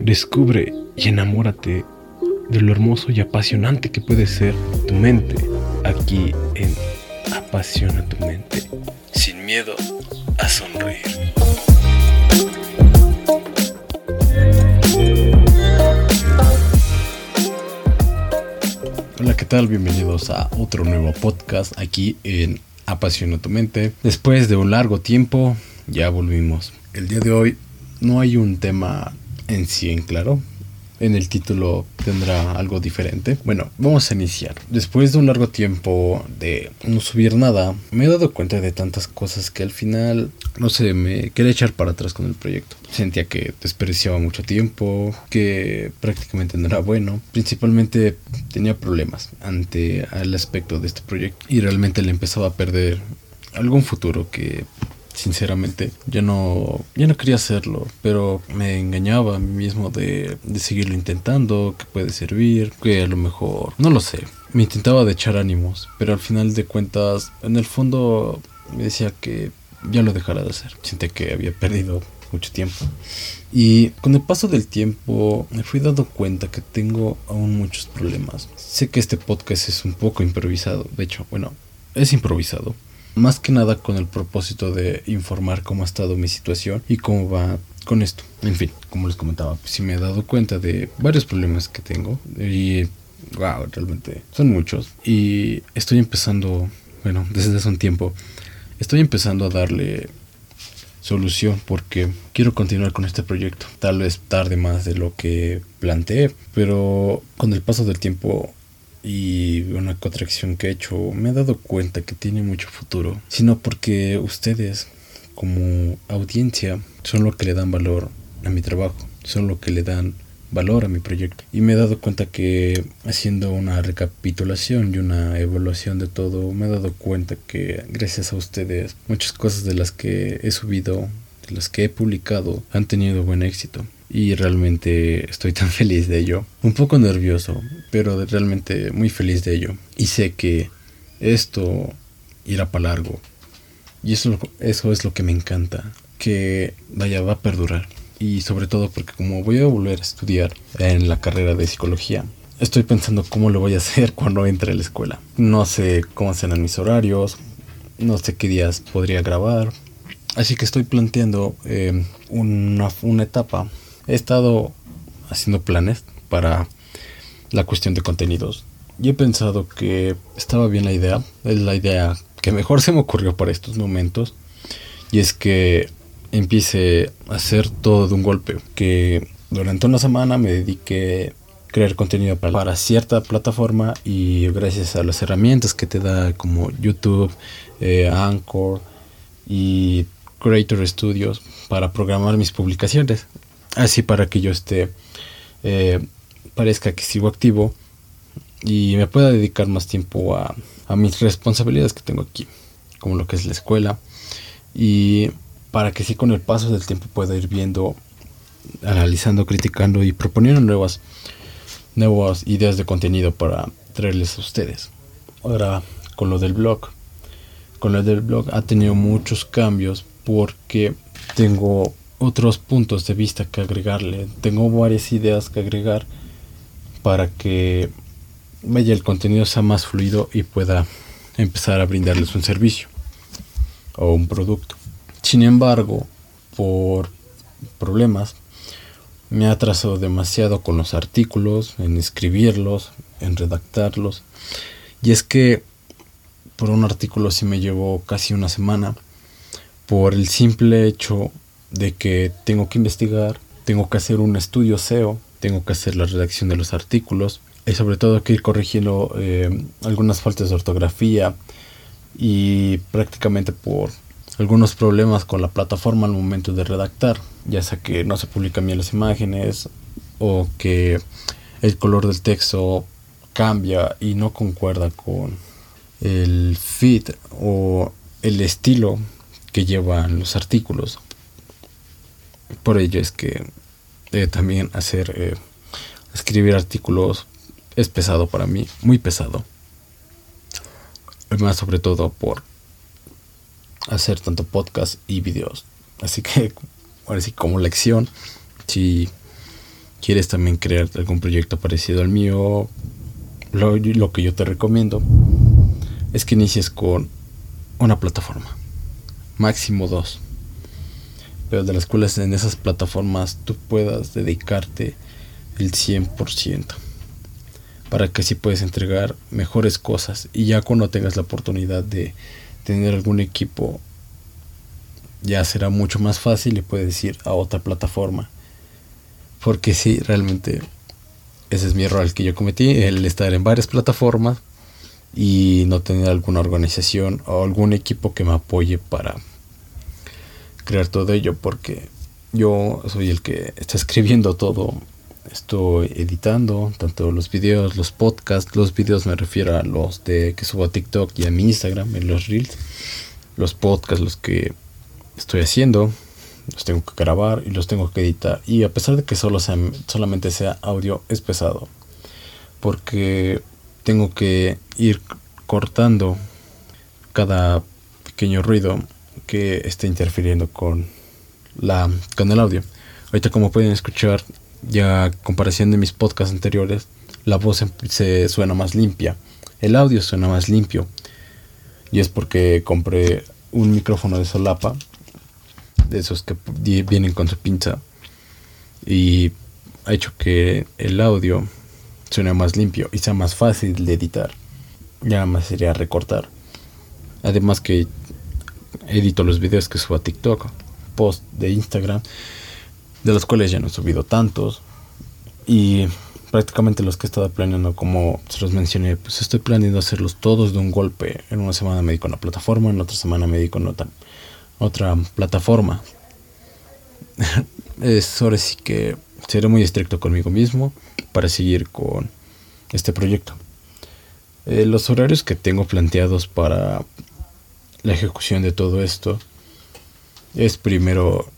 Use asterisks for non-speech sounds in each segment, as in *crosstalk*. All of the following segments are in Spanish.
Descubre y enamórate de lo hermoso y apasionante que puede ser tu mente aquí en Apasiona tu mente. Sin miedo a sonreír. Hola, ¿qué tal? Bienvenidos a otro nuevo podcast aquí en Apasiona tu mente. Después de un largo tiempo, ya volvimos. El día de hoy no hay un tema en sí en claro. En el título tendrá algo diferente. Bueno, vamos a iniciar. Después de un largo tiempo de no subir nada, me he dado cuenta de tantas cosas que al final, no sé, me quería echar para atrás con el proyecto. Sentía que desperdiciaba mucho tiempo, que prácticamente no era bueno. Principalmente tenía problemas ante el aspecto de este proyecto y realmente le empezaba a perder algún futuro que sinceramente. Yo no, yo no quería hacerlo, pero me engañaba a mí mismo de, de seguirlo intentando, que puede servir, que a lo mejor, no lo sé. Me intentaba de echar ánimos, pero al final de cuentas, en el fondo me decía que ya lo dejara de hacer. Sentí que había perdido mucho tiempo. Y con el paso del tiempo me fui dando cuenta que tengo aún muchos problemas. Sé que este podcast es un poco improvisado, de hecho, bueno, es improvisado más que nada con el propósito de informar cómo ha estado mi situación y cómo va con esto. En fin, como les comentaba, pues sí me he dado cuenta de varios problemas que tengo y wow, realmente son muchos y estoy empezando, bueno, desde hace un tiempo estoy empezando a darle solución porque quiero continuar con este proyecto. Tal vez tarde más de lo que planteé, pero con el paso del tiempo y una contracción que he hecho, me he dado cuenta que tiene mucho futuro, sino porque ustedes como audiencia son lo que le dan valor a mi trabajo, son lo que le dan valor a mi proyecto. Y me he dado cuenta que haciendo una recapitulación y una evaluación de todo, me he dado cuenta que gracias a ustedes muchas cosas de las que he subido, de las que he publicado, han tenido buen éxito y realmente estoy tan *laughs* feliz de ello. Un poco nervioso, pero realmente muy feliz de ello. Y sé que esto irá para largo. Y eso, eso es lo que me encanta, que vaya, va a perdurar. Y sobre todo porque como voy a volver a estudiar en la carrera de psicología, estoy pensando cómo lo voy a *laughs* hacer cuando entre a la escuela. No sé cómo serán mis horarios, no sé qué días podría grabar. Así que estoy planteando eh, una, una etapa he estado haciendo planes para la cuestión de contenidos y he pensado que estaba bien la idea, es la idea que mejor se me ocurrió para estos momentos y es que empiece a hacer todo de un golpe, que durante una semana me dedique a crear contenido para, cierta plataforma y gracias a las herramientas que te da como YouTube, eh, Anchor y Creator Studios para programar mis publicaciones así para que yo esté eh, parezca que sigo activo y me pueda dedicar más tiempo a, a, mis responsabilidades que tengo aquí como lo que es la escuela. Y para que sí con el paso del tiempo pueda ir viendo analizando criticando y proponiendo nuevas nuevas ideas de contenido para traerles a ustedes. Ahora con lo del blog. Con lo del blog ha tenido muchos cambios porque tengo otros puntos de vista que agregarle. Tengo varias ideas que agregar para que vaya el contenido sea más fluido y pueda empezar a brindarles un servicio o un producto. Sin embargo, por problemas, me ha atrasado demasiado con los artículos, en escribirlos, en redactarlos. Y es que por un artículo sí me llevó casi una semana por el simple hecho de que tengo que investigar, tengo que hacer un estudio SEO, tengo que hacer la redacción de los artículos y sobre todo que ir corrigiendo eh, algunas faltas de ortografía y prácticamente por algunos problemas con la plataforma al momento de redactar, ya sea que no se publican bien las imágenes o que el color del texto cambia y no concuerda con el feed o el estilo que llevan los artículos. Por ello es que eh, también hacer, eh, escribir artículos es pesado para mí, muy pesado. Más sobre todo por hacer tanto podcast y videos. Así que ahora como lección, si quieres también crear algún proyecto parecido al mío, lo que yo te recomiendo es que inicies con una plataforma, máximo dos, de las cuales en esas plataformas tú puedas dedicarte el 100% para que así puedas entregar mejores cosas y ya cuando tengas la oportunidad de tener algún equipo ya será mucho más fácil y puedes ir a otra plataforma. Porque sí realmente ese es mi error que yo cometí el estar en varias plataformas y no tener alguna organización o algún equipo que me apoye para crear todo ello porque yo soy el que está escribiendo todo. Estoy editando tanto los videos los podcasts. Los videos me refiero a los de que subo a TikTok y a mi Instagram en los reels. Los podcasts los que estoy haciendo los tengo que grabar y los tengo que editar. Y a pesar de que solo sea, solamente sea audio es pesado. Porque tengo que ir cortando cada pequeño ruido que esté interfiriendo con la con el audio. Ahorita como pueden escuchar, ya comparación de mis podcasts anteriores, la voz se suena más limpia, el audio suena más limpio. Y es porque compré un micrófono de solapa, de esos que vienen con su pinza, y ha hecho que el audio suene más limpio y sea más fácil de editar. Ya más sería recortar. Además que edito los videos que subo a TikTok, post de Instagram, de los cuales ya no he subido tantos. Y prácticamente los que he estado planeando, como se los mencioné, pues estoy planeando hacerlos todos de un golpe. En una semana me dedico a una plataforma, en otra semana me dedico a otra, otra plataforma. *laughs* es ahora sí que seré muy estricto conmigo mismo para seguir con este proyecto. Eh, los horarios que tengo planteados para la ejecución de todo esto es primero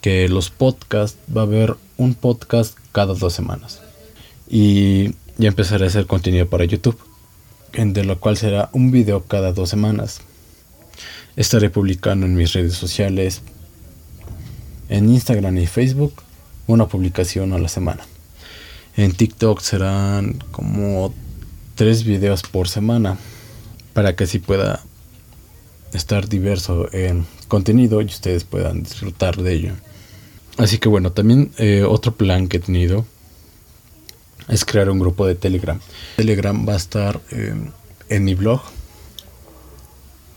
que los podcasts va a haber un podcast cada dos semanas. Y ya empezaré a hacer contenido para YouTube de lo cual será un video cada dos semanas. Estaré publicando en mis redes sociales en Instagram y Facebook una publicación a la semana. En TikTok serán como tres videos por semana para que así pueda estar diverso en contenido y ustedes puedan disfrutar de ello. Así que bueno, también eh, otro plan que he tenido es crear un grupo de Telegram. Telegram va a estar em, en mi blog.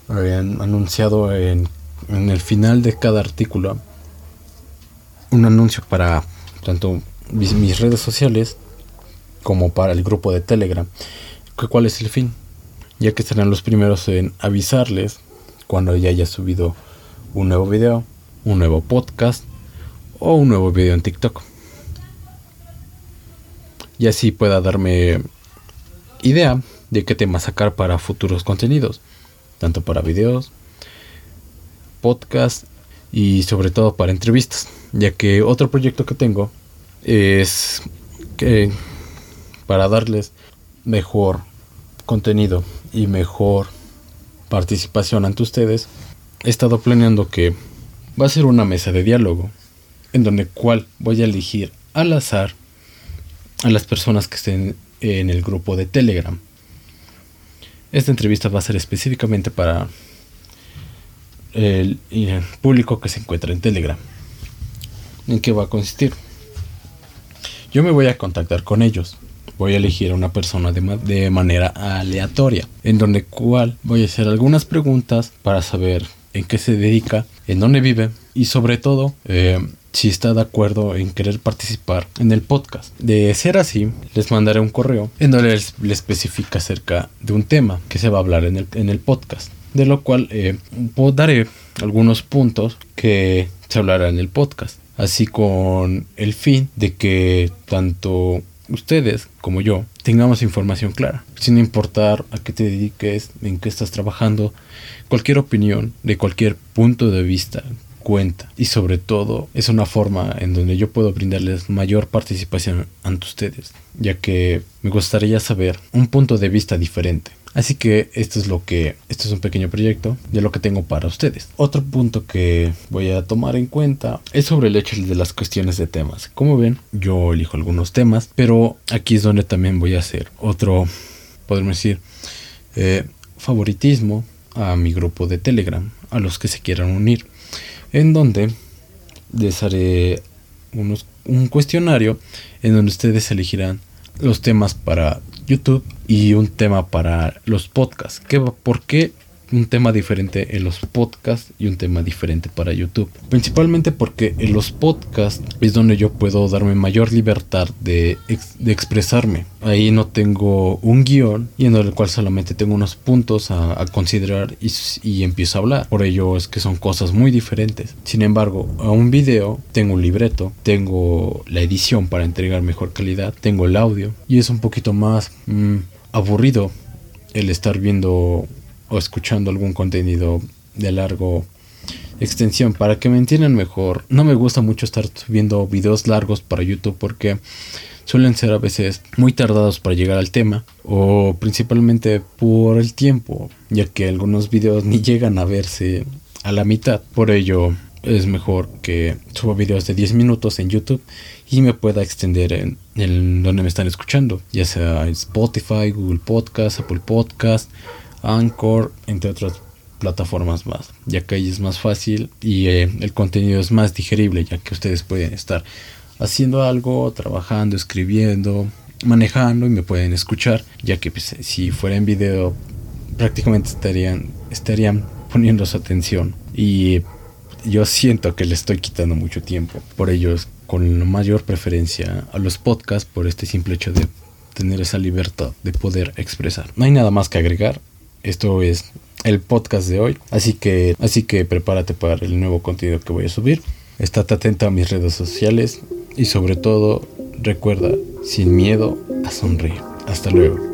Habían anunciado en, en el final de cada artículo un anuncio para tanto mis, redes sociales como para el grupo de Telegram. ¿Cuál es el fin? Ya que serán los primeros en avisarles cuando ya haya subido un nuevo video, un nuevo podcast o un nuevo video en TikTok. Y así pueda darme idea de qué tema sacar para futuros contenidos, tanto para videos, podcast y sobre todo para entrevistas, ya que otro proyecto que tengo es que para darles mejor contenido y mejor participación ante ustedes, he estado planeando que va a ser una mesa de diálogo en donde cual voy a elegir al azar a las personas que estén en el grupo de Telegram. Esta entrevista va a ser específicamente para el, el público que se encuentra en Telegram. ¿En qué va a consistir? Yo me voy a contactar con ellos. Voy a elegir a una persona de, manera aleatoria, en donde cual voy a hacer algunas preguntas para saber en qué se dedica, en dónde vive y sobre todo eh, si está de acuerdo en querer participar en el podcast. De ser así, les mandaré un correo en donde les, especifica acerca de un tema que se va a hablar en el, en el podcast. De lo cual eh, daré algunos puntos que se hablará en el podcast así con el fin de que tanto ustedes como yo tengamos información clara, sin importar a qué te dediques, en qué estás trabajando, cualquier opinión de cualquier punto de vista cuenta. Y sobre todo es una forma en donde yo puedo brindarles mayor participación ante ustedes, ya que me gustaría saber un punto de vista diferente Así que esto es lo que, esto es un pequeño proyecto de lo que tengo para ustedes. Otro punto que voy a tomar en cuenta es sobre el hecho de las cuestiones de temas. Como ven, yo elijo algunos temas, pero aquí es donde también voy a hacer otro, podemos decir, eh, favoritismo a mi grupo de Telegram, a los que se quieran unir, en donde les haré unos, un cuestionario en donde ustedes elegirán los temas para YouTube y un tema para los podcasts. ¿Qué, ¿Por qué un tema diferente en los podcasts y un tema diferente para YouTube. Principalmente porque en los podcasts es donde yo puedo darme mayor libertad de, expresarme. Ahí no tengo un guion y en el cual solamente tengo unos puntos a, considerar y, y, empiezo a hablar. Por ello es que son cosas muy diferentes. Sin embargo, a un video tengo un libreto, tengo la edición para entregar mejor calidad, tengo el audio y es un poquito más mm, aburrido el estar viendo o escuchando algún contenido de largo extensión para que me entiendan mejor. No me gusta mucho estar viendo videos largos para YouTube porque suelen ser a veces muy tardados para llegar al tema o principalmente por el tiempo, ya que algunos videos ni llegan a verse a la mitad. Por ello es mejor que suba videos de 10 minutos en YouTube y me pueda extender en, en donde me están escuchando, ya sea Spotify, Google Podcast, Apple Podcast Anchor, entre otras plataformas más, ya que ahí es más fácil y eh, el contenido es más digerible, ya que ustedes pueden estar haciendo algo, trabajando, escribiendo, manejando y me pueden escuchar, ya que pues, si fuera en video prácticamente estarían, estarían poniendo su atención y yo siento que le estoy quitando mucho tiempo, por ello con mayor preferencia a los podcasts por este simple hecho de tener esa libertad de poder expresar. No hay nada más que agregar. Esto es el podcast de hoy. Así que, así que prepárate para el nuevo contenido que voy a subir. Estate atento a mis redes sociales y sobre todo recuerda, sin miedo a sonreír. Hasta luego.